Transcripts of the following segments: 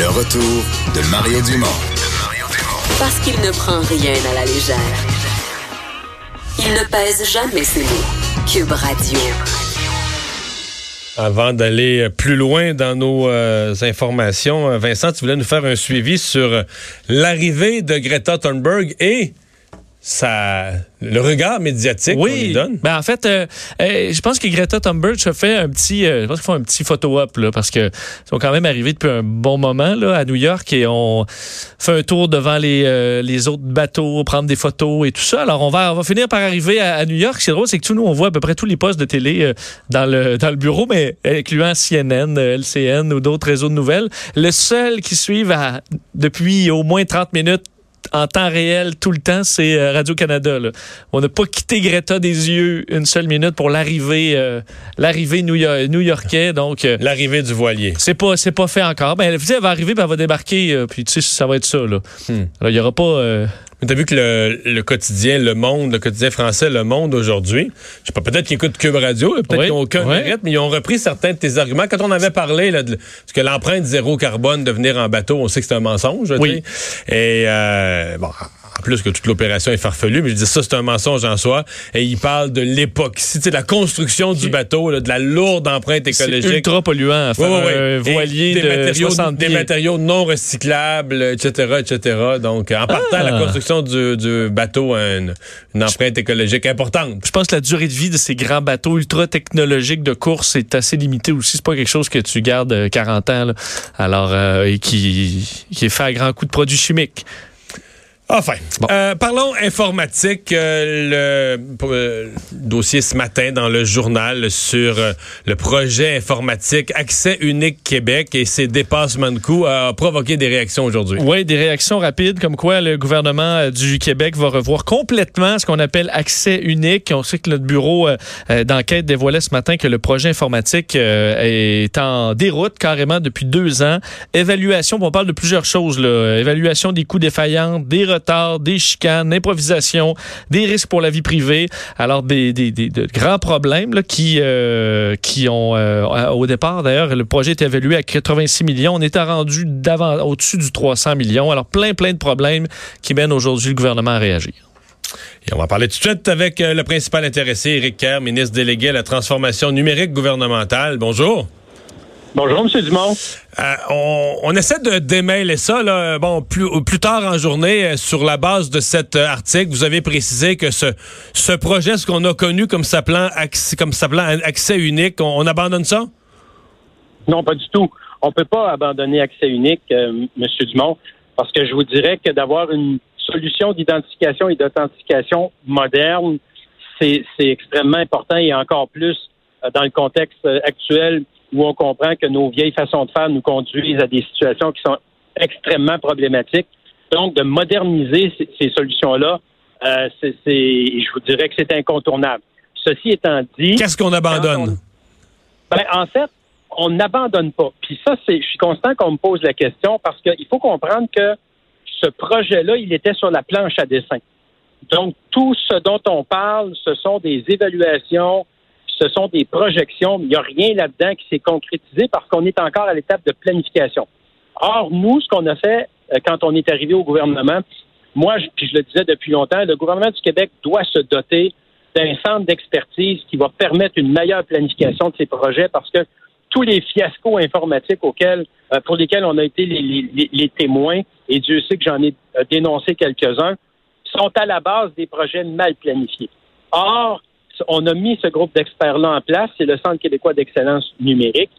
Le retour de Mario Dumont. Parce qu'il ne prend rien à la légère. Il ne pèse jamais ses mots. Cube Radio. Avant d'aller plus loin dans nos euh, informations, Vincent, tu voulais nous faire un suivi sur l'arrivée de Greta Thunberg et ça, le regard médiatique qu'on lui donne. Ben en fait, euh, euh, je pense que Greta Thunberg a fait un petit, euh, je pense qu'ils font un petit photo-op là, parce que sont quand même arrivés depuis un bon moment là à New York et on fait un tour devant les, les autres bateaux, prendre des photos et tout ça. Alors on va, on va finir par arriver à, New York. C'est drôle, c'est que tout nous on voit à peu près tous les postes de télé dans le dans le bureau, mais incluant CNN, LCN ou d'autres réseaux de nouvelles. Le seul qui suivent depuis au moins 30 minutes en temps réel tout le temps, c'est euh, Radio-Canada. On n'a pas quitté Greta des yeux une seule minute pour l'arrivée euh, l'arrivée new-yorkais. Donc euh, L'arrivée du voilier. C'est pas, c'est pas fait encore. Ben, elle, elle va arriver, puis elle va débarquer, puis tu sais, ça va être ça. Là. Hmm. il y aura pas mais t'as vu que le, quotidien, le monde, le quotidien français, le monde aujourd'hui, je sais pas, peut-être qu'ils écoutent Cube Radio, peut-être qu'ils n'ont aucun mérite, mais ils ont repris certains de tes arguments. Quand on avait parlé là, de, que l'empreinte zéro carbone de venir en bateau, on sait que c'est un mensonge. Oui. Et euh, bon, plus que toute l'opération est farfelue, mais je dis ça, c'est un mensonge en soi. Et il parle de l'époxy, de la construction du bateau, de la lourde empreinte écologique. C'est ultra polluant un voilier des de matériaux, Des matériaux non recyclables, etc., etc. Donc, en partant, la ah! construction du, bateau a une, empreinte écologique importante. Je pense que la durée de vie de ces grands bateaux ultra technologiques de course est assez limitée aussi. C'est pas quelque chose que tu gardes 40 ans, alors, euh, et qui, qui est fait à grands coups de produits chimiques. Enfin, euh, parlons informatique. Euh, le euh, dossier ce matin dans le journal sur le projet informatique Accès unique Québec et ses dépassements de coûts a provoqué des réactions aujourd'hui. Oui, des réactions rapides comme quoi le gouvernement du Québec va revoir complètement ce qu'on appelle accès unique. On sait que notre bureau d'enquête dévoilait ce matin que le projet informatique est en déroute carrément depuis deux ans. Évaluation, on parle de plusieurs choses. Là. Évaluation des coûts défaillants, des des chicanes, improvisation, des risques pour la vie privée. Alors, des, des, des de grands problèmes qui, euh, qui ont, euh, au départ, d'ailleurs, le projet était évalué à 86 millions. On était rendu au-dessus du 300 millions. Alors, plein, plein de problèmes qui mènent aujourd'hui le gouvernement à réagir. Et on va parler tout de suite avec euh, le principal intéressé, Éric Kerr, ministre délégué à la transformation numérique gouvernementale. Bonjour. Bonjour, M. Dumont. Euh, on, essaie de démêler ça. Là. Bon, plus, plus tard en journée, euh, sur la base de cet euh, article, vous avez précisé que ce, ce projet, ce qu'on a connu comme s'appelant accès, comme accès unique, on, abandonne ça? Non, pas du tout. On ne peut pas abandonner accès unique, M. Dumont, parce que je vous dirais que d'avoir une solution d'identification et d'authentification moderne, c'est extrêmement important et encore plus dans le contexte actuel où on comprend que nos vieilles façons de faire nous conduisent à des situations qui sont extrêmement problématiques. Donc, de moderniser ces, solutions-là, euh, c'est, je vous dirais que c'est incontournable. Ceci étant dit... Qu'est-ce qu'on abandonne? ben, en fait, on n'abandonne pas. Puis ça, c'est, je suis constant qu'on me pose la question parce qu'il faut comprendre que ce projet-là, il était sur la planche à dessin. Donc, tout ce dont on parle, ce sont des évaluations, ce sont des projections, il n'y a rien là-dedans qui s'est concrétisé parce qu'on est encore à l'étape de planification. Or, nous, ce qu'on a fait euh, quand on est arrivé au gouvernement, moi, puis je le disais depuis longtemps, le gouvernement du Québec doit se doter d'un centre d'expertise qui va permettre une meilleure planification de ces projets parce que tous les fiascos informatiques auxquels, euh, pour lesquels on a été les, témoins, et Dieu sait que j'en ai euh, dénoncé quelques-uns, sont à la base des projets mal planifiés. Or, on a mis ce groupe d'experts-là en place, c'est le Centre québécois d'excellence numérique.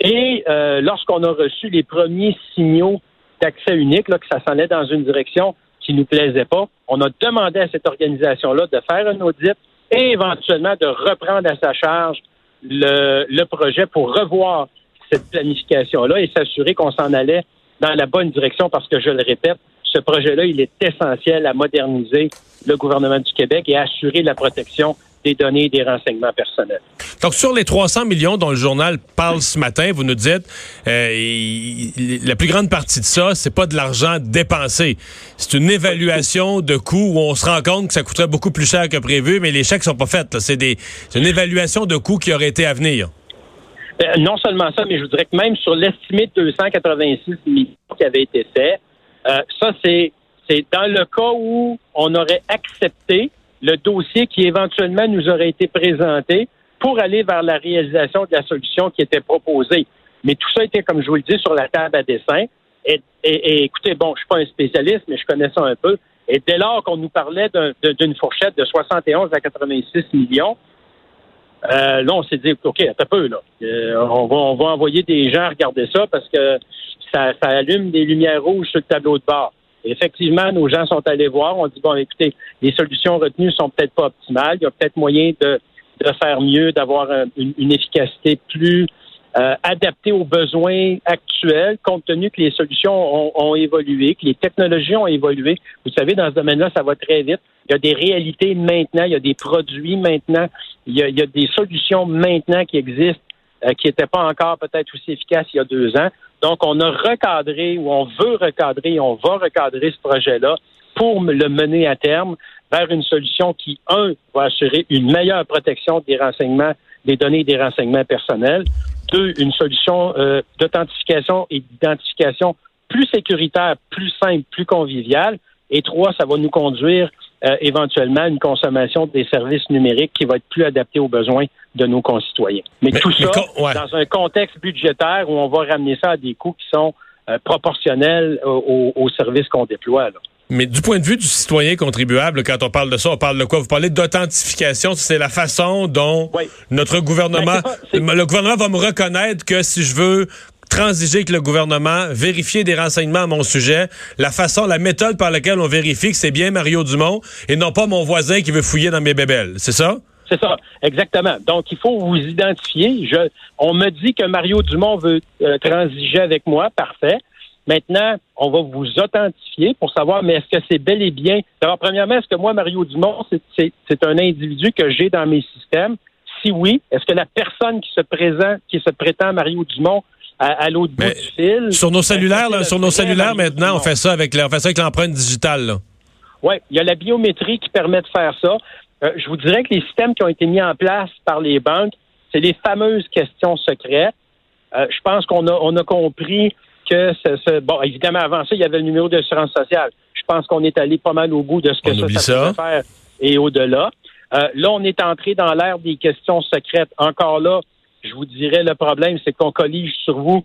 Et euh, lorsqu'on a reçu les premiers signaux d'accès unique, que ça s'en allait dans une direction qui nous plaisait pas, on a demandé à cette organisation-là de faire un audit et éventuellement de reprendre à sa charge le, projet pour revoir cette planification-là et s'assurer qu'on s'en allait dans la bonne direction parce que, je le répète, ce projet-là, il est essentiel à moderniser le gouvernement du Québec et assurer la protection des données et des renseignements personnels. Donc, sur les 300 millions dont le journal parle ce matin, vous nous dites, euh, la plus grande partie de ça, c'est pas de l'argent dépensé. C'est une évaluation de coûts où on se rend compte que ça coûterait beaucoup plus cher que prévu, mais les chèques sont pas faits. C'est une évaluation de coûts qui aurait été à venir. Euh, non seulement ça, mais je vous dirais que même sur l'estimé de 286 millions qui avait été fait, euh, ça, c'est dans le cas où on aurait accepté le dossier qui éventuellement nous aurait été présenté pour aller vers la réalisation de la solution qui était proposée. Mais tout ça était, comme je vous le dis, sur la table à dessin. Et, écoutez, bon, je suis pas un spécialiste, mais je connais ça un peu. Et dès lors qu'on nous parlait d'une fourchette de 71 à 86 millions, euh, là, on s'est dit, OK, un peu, là. Euh, on, va, on va envoyer des gens regarder ça parce que ça, ça allume des lumières rouges sur le tableau de bord. Effectivement, nos gens sont allés voir. On dit, bon, écoutez, les solutions retenues sont peut-être pas optimales. Il y a peut-être moyen de, de faire mieux, d'avoir une, une, efficacité plus euh, adaptée aux besoins actuels, compte tenu que les solutions ont, ont, évolué, que les technologies ont évolué. Vous savez, dans ce domaine-là, ça va très vite. Il y a des réalités maintenant, il y a des produits maintenant, il y a, il y a des solutions maintenant qui existent euh, qui n'étaient pas encore peut-être aussi efficaces il y a deux ans. Donc, on a recadré ou on veut recadrer, on va recadrer ce projet-là pour le mener à terme vers une solution qui, un, va assurer une meilleure protection des renseignements, des données et des renseignements personnels. Deux, une solution euh, d'authentification et d'identification plus sécuritaire, plus simple, plus conviviale. Et trois, ça va nous conduire euh, éventuellement une consommation des services numériques qui va être plus adaptée aux besoins de nos concitoyens. Mais, tout ça dans un contexte budgétaire où on va ramener ça à des coûts qui sont euh, proportionnels aux, services qu'on déploie. Mais du point de vue du citoyen contribuable, quand on parle de ça, on parle de quoi? Vous parlez d'authentification, c'est la façon dont notre gouvernement, ben, le gouvernement va me reconnaître que si je veux transiger avec le gouvernement, vérifier des renseignements à mon sujet, la façon, la méthode par laquelle on vérifie que c'est bien Mario Dumont et non pas mon voisin qui veut fouiller dans mes bébelles. C'est ça? C'est ça, exactement. Donc, il faut vous identifier. On me dit que Mario Dumont veut euh, transiger avec moi. Parfait. Maintenant, on va vous authentifier pour savoir, mais est-ce que c'est bel et bien? Alors, premièrement, est-ce que moi, Mario Dumont, c'est un individu que j'ai dans mes systèmes? Si oui, est-ce que la personne qui se présente, qui se prétend Mario Dumont, à, l'autre bout du fil. Sur nos cellulaires, sur nos cellulaires maintenant, on fait ça avec, on fait ça avec l'empreinte digitale. Oui, il y a la biométrie qui permet de faire ça. Euh, je vous dirais que les systèmes qui ont été mis en place par les banques, c'est les fameuses questions secrètes. Euh, je pense qu'on a, on a compris que ce, bon, évidemment, avant ça, il y avait le numéro d'assurance sociale. Je pense qu'on est allé pas mal au bout de ce que ça, ça, faire et au-delà. Euh, là, on est entré dans l'ère des questions secrètes. Encore là, je vous dirais, le problème, c'est qu'on collige sur vous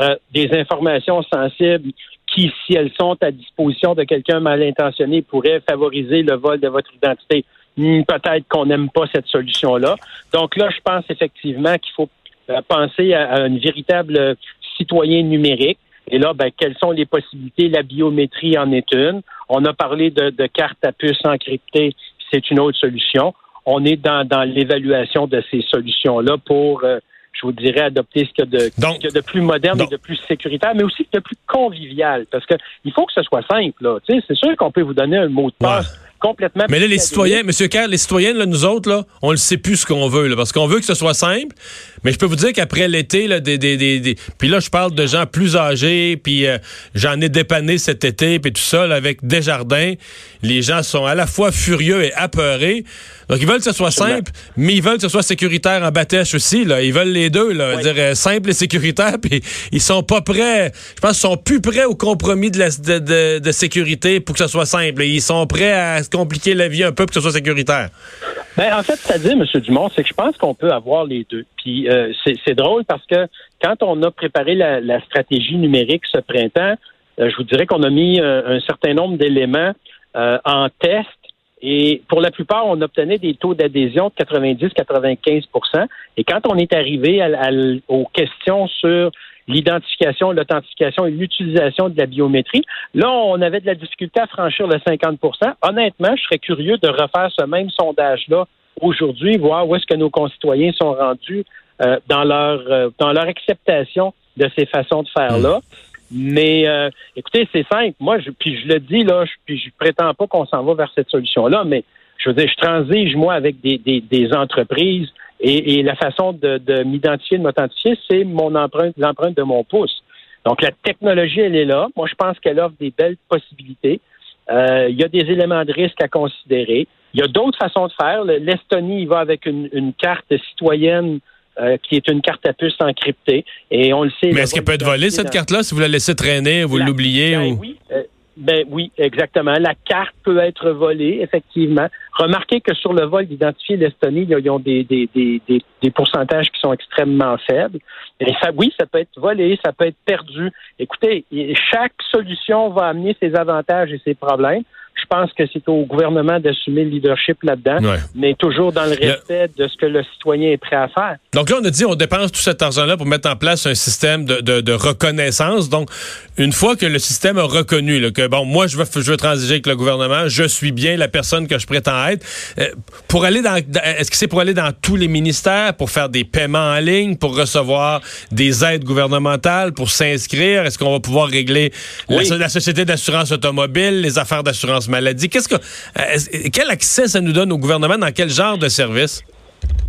euh, des informations sensibles qui, si elles sont à disposition de quelqu'un mal intentionné, pourraient favoriser le vol de votre identité. Peut-être qu'on n'aime pas cette solution-là. Donc là, je pense effectivement qu'il faut euh, penser à, un véritable citoyen numérique. Et là, ben, quelles sont les possibilités? La biométrie en est une. On a parlé de, de cartes à puce encryptées, c'est une autre solution on est dans, dans l'évaluation de ces solutions-là pour, euh, je vous dirais, adopter ce qu'il y a de, de plus moderne et de plus sécuritaire, mais aussi de plus convivial. Parce que il faut que ce soit simple. Là. C'est sûr qu'on peut vous donner un mot de passe complètement. Mais là, les citoyens, M. Kerr, les citoyens, là, nous autres, là, on ne sait plus ce qu'on veut, là, parce qu'on veut que ce soit simple. Mais je peux vous dire qu'après l'été, là, des, des, des, puis là, je parle de gens plus âgés, puis euh, j'en ai dépanné cet été, puis tout ça, là, avec Desjardins. Les gens sont à la fois furieux et apeurés. Donc, ils veulent que ce soit simple, mais ils veulent que ce soit sécuritaire en bâtèche aussi. Là. Ils veulent les deux, là, dire euh, simple et sécuritaire, puis ils sont pas prêts. Je pense qu'ils sont plus prêts au compromis de, la, de, de, de sécurité pour que ce soit simple. Ils sont prêts à compliquer la vie un peu pour que ce soit sécuritaire? Ben, en fait, c'est-à-dire, M. Dumont, c'est que je pense qu'on peut avoir les deux. Puis euh, c'est drôle parce que quand on a préparé la, stratégie numérique ce printemps, euh, je vous dirais qu'on a mis euh, un, certain nombre d'éléments en test et pour la plupart, on obtenait des taux d'adhésion de 90-95% Et quand on est arrivé aux questions sur l'identification, l'authentification et l'utilisation de la biométrie. Là, on avait de la difficulté à franchir le 50% Honnêtement, je serais curieux de refaire ce même sondage-là aujourd'hui, voir où est-ce que nos concitoyens sont rendus euh, dans leur euh, dans leur acceptation de ces façons de faire-là. Mais euh, écoutez, c'est simple. Moi, je, puis je le dis là, je, puis je prétends pas qu'on s'en va vers cette solution-là, mais je veux dire, je transige moi avec des, des, entreprises et, la façon de, de m'identifier, de m'authentifier, c'est mon empreinte, l'empreinte de mon pouce. Donc la technologie, elle est là. Moi, je pense qu'elle offre des belles possibilités. Euh, il y a des éléments de risque à considérer. Il y a d'autres façons de faire. L'Estonie, il va avec une, une carte citoyenne euh, qui est une carte à puce encryptée. Et on le sait. Mais est-ce qu'elle peut être volée, cette carte-là, si vous la laissez traîner, vous l'oubliez? Ben, oui, euh, ben oui, exactement. La carte peut être volée, effectivement. Remarquez que sur le vol d'identifier l'Estonie, ils ont des, des, des, des, pourcentages qui sont extrêmement faibles. Et ça, oui, ça peut être volé, ça peut être perdu. Écoutez, chaque solution va amener ses avantages et ses problèmes. Je pense que c'est au gouvernement d'assumer le leadership là-dedans, mais toujours dans le respect de ce que le citoyen est prêt à faire. Donc là, on a dit on dépense tout cet argent-là pour mettre en place un système de, de, de, reconnaissance. Donc, une fois que le système a reconnu là, que bon, moi je veux, je veux transiger avec le gouvernement, je suis bien la personne que je prétends être. Euh, pour aller dans, est-ce que c'est pour aller dans tous les ministères, pour faire des paiements en ligne, pour recevoir des aides gouvernementales, pour s'inscrire? Est-ce qu'on va pouvoir régler la, la société d'assurance automobile, les affaires d'assurance maladie? Qu'est-ce que, euh, quel accès ça nous donne au gouvernement dans quel genre de service?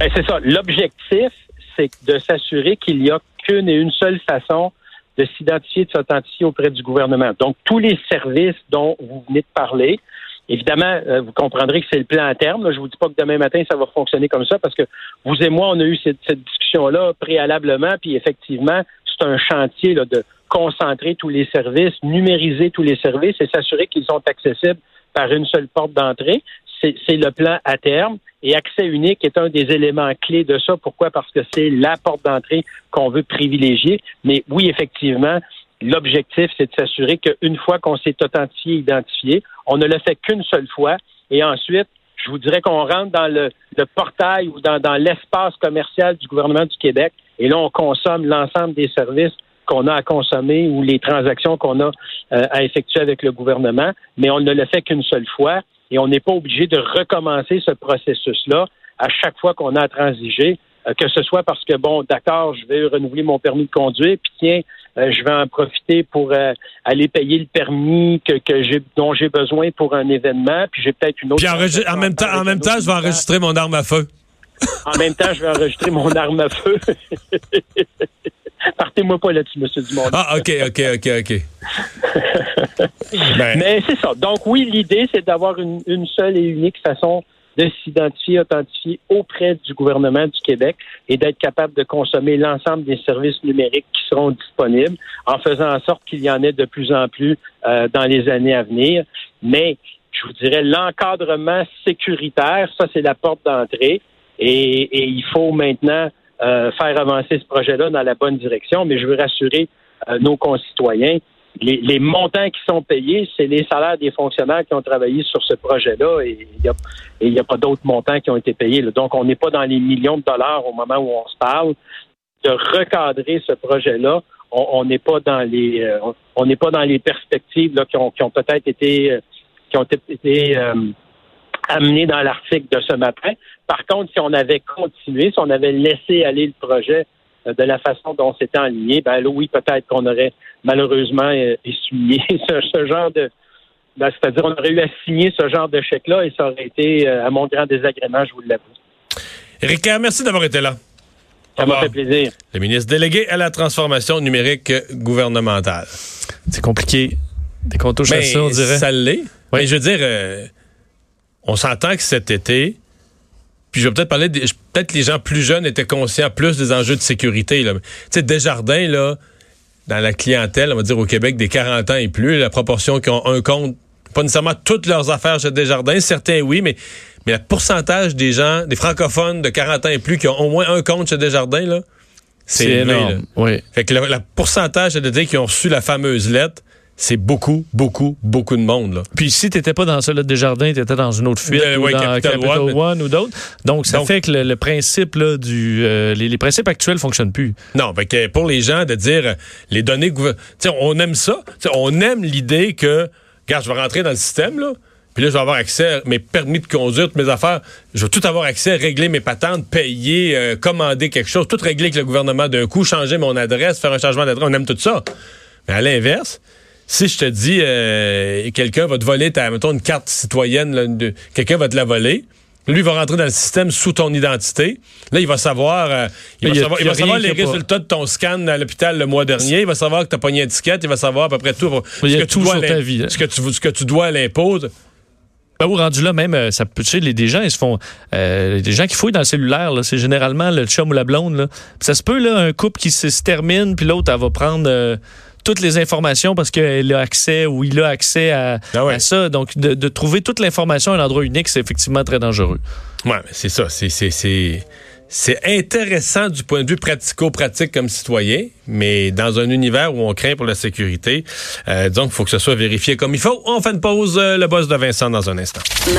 Ben, c'est ça. L'objectif, c'est de s'assurer qu'il n'y a qu'une et une seule façon de s'identifier, de s'authentifier auprès du gouvernement. Donc, tous les services dont vous venez de parler, évidemment, euh, vous comprendrez que c'est le plan à terme. Je ne vous dis pas que demain matin, ça va fonctionner comme ça, parce que vous et moi, on a eu cette, discussion-là préalablement, puis effectivement, c'est un chantier de concentrer tous les services, numériser tous les services et s'assurer qu'ils sont accessibles par une seule porte d'entrée. C'est le plan à terme. Et accès unique est un des éléments clés de ça. Pourquoi? Parce que c'est la porte d'entrée qu'on veut privilégier. Mais oui, effectivement, l'objectif, c'est de s'assurer qu'une fois qu'on s'est authentifié, identifié, on ne le fait qu'une seule fois. Et ensuite, je vous dirais qu'on rentre dans le, portail ou dans, l'espace commercial du gouvernement du Québec. Et là, on consomme l'ensemble des services qu'on a à consommer ou les transactions qu'on a euh, à effectuer avec le gouvernement, mais on ne le fait qu'une seule fois et on n'est pas obligé de recommencer ce processus-là à chaque fois qu'on a à transiger, euh, que ce soit parce que, bon, d'accord, je vais renouveler mon permis de conduire, puis tiens, euh, je vais en profiter pour aller payer le permis que, j'ai, dont j'ai besoin pour un événement, puis j'ai peut-être une autre... Puis en, même temps, en même temps, je vais enregistrer mon arme à feu. En même temps, je vais enregistrer mon arme à feu. Partez-moi pas là-dessus, M. Dumont. Ah, OK, OK, OK, OK. Ben. Mais c'est ça. Donc, oui, l'idée, c'est d'avoir une, seule et unique façon de s'identifier, authentifier auprès du gouvernement du Québec et d'être capable de consommer l'ensemble des services numériques qui seront disponibles en faisant en sorte qu'il y en ait de plus en plus euh, dans les années à venir. Mais je vous dirais, l'encadrement sécuritaire, ça, c'est la porte d'entrée. Et, il faut maintenant euh, faire avancer ce projet-là dans la bonne direction, mais je veux rassurer euh, nos concitoyens. Les, montants qui sont payés, c'est les salaires des fonctionnaires qui ont travaillé sur ce projet-là et il n'y a, pas d'autres montants qui ont été payés. Donc, on n'est pas dans les millions de dollars au moment où on se parle. De recadrer ce projet-là, on n'est pas dans les euh, on n'est pas dans les perspectives qui ont, peut-être été qui ont été amenées dans l'article de ce matin. Par contre, si on avait continué, si on avait laissé aller le projet euh, de la façon dont c'était aligné, ben là, oui, peut-être qu'on aurait malheureusement euh, essuyé ce, genre de. Ben, c'est-à-dire, on aurait eu à signer ce genre de chèque-là et ça aurait été euh, à mon grand désagrément, je vous l'avoue. Ricard, merci d'avoir été là. Ça m'a fait plaisir. Le ministre délégué à la transformation numérique gouvernementale. C'est compliqué. Dès qu'on touche à ça, on dirait. Ça l'est. Oui. je veux dire, on s'entend que cet été, puis je vais peut-être parler, peut-être les gens plus jeunes étaient conscients plus des enjeux de sécurité. Tu sais, Desjardins, là, dans la clientèle, on va dire au Québec, des 40 ans et plus, la proportion qui ont un compte, pas nécessairement toutes leurs affaires chez Desjardins, certains oui, mais, mais le pourcentage des gens, des francophones de 40 ans et plus qui ont au moins un compte chez Desjardins, là, c'est énorme. Oui. Fait que le, pourcentage de dire qui ont reçu la fameuse lettre, c'est beaucoup, beaucoup, beaucoup de monde. Là. Puis si tu n'étais pas dans celle de Jardins, tu étais dans une autre fuite, ou dans Capital, One, ou d'autres. Donc, ça fait que le, principe là, du... Euh, les, principes actuels fonctionnent plus. Non, fait que pour les gens de dire les données... On aime ça. on aime l'idée que, regarde, je vais rentrer dans le système, là, puis là, je vais avoir accès à mes permis de conduire, toutes mes affaires. Je vais tout avoir accès à régler mes patentes, payer, euh, commander quelque chose, tout régler avec le gouvernement d'un coup, changer mon adresse, faire un changement d'adresse. On aime tout ça. Mais à l'inverse, si je te dis euh, quelqu'un va te voler ta, mettons, une carte citoyenne, quelqu'un va te la voler, lui, va rentrer dans le système sous ton identité. Là, il va savoir, euh, il va savoir, il va savoir les résultats de ton scan à l'hôpital le mois dernier. Il va savoir que tu as pogné une étiquette. Il va savoir à peu près tout, ce, que ta vie, hein. ce, que tu, ce que tu dois à l'impôt. Ben, au rendu là, même, euh, ça peut, tu sais, les, des gens, ils se font, euh, des gens qui fouillent dans le cellulaire, c'est généralement le chum ou la blonde, là. ça se peut, là, un couple qui se, termine, puis l'autre, elle va prendre, euh, toutes les informations parce qu'elle a accès ou il a accès à, ah ça. Donc, de, trouver toute l'information à un endroit unique, c'est effectivement très dangereux. Oui, c'est ça. C'est intéressant du point de vue pratico-pratique comme citoyen, mais dans un univers où on craint pour la sécurité, euh, donc il faut que ce soit vérifié comme il faut. On fait une pause, euh, le boss de Vincent dans un instant.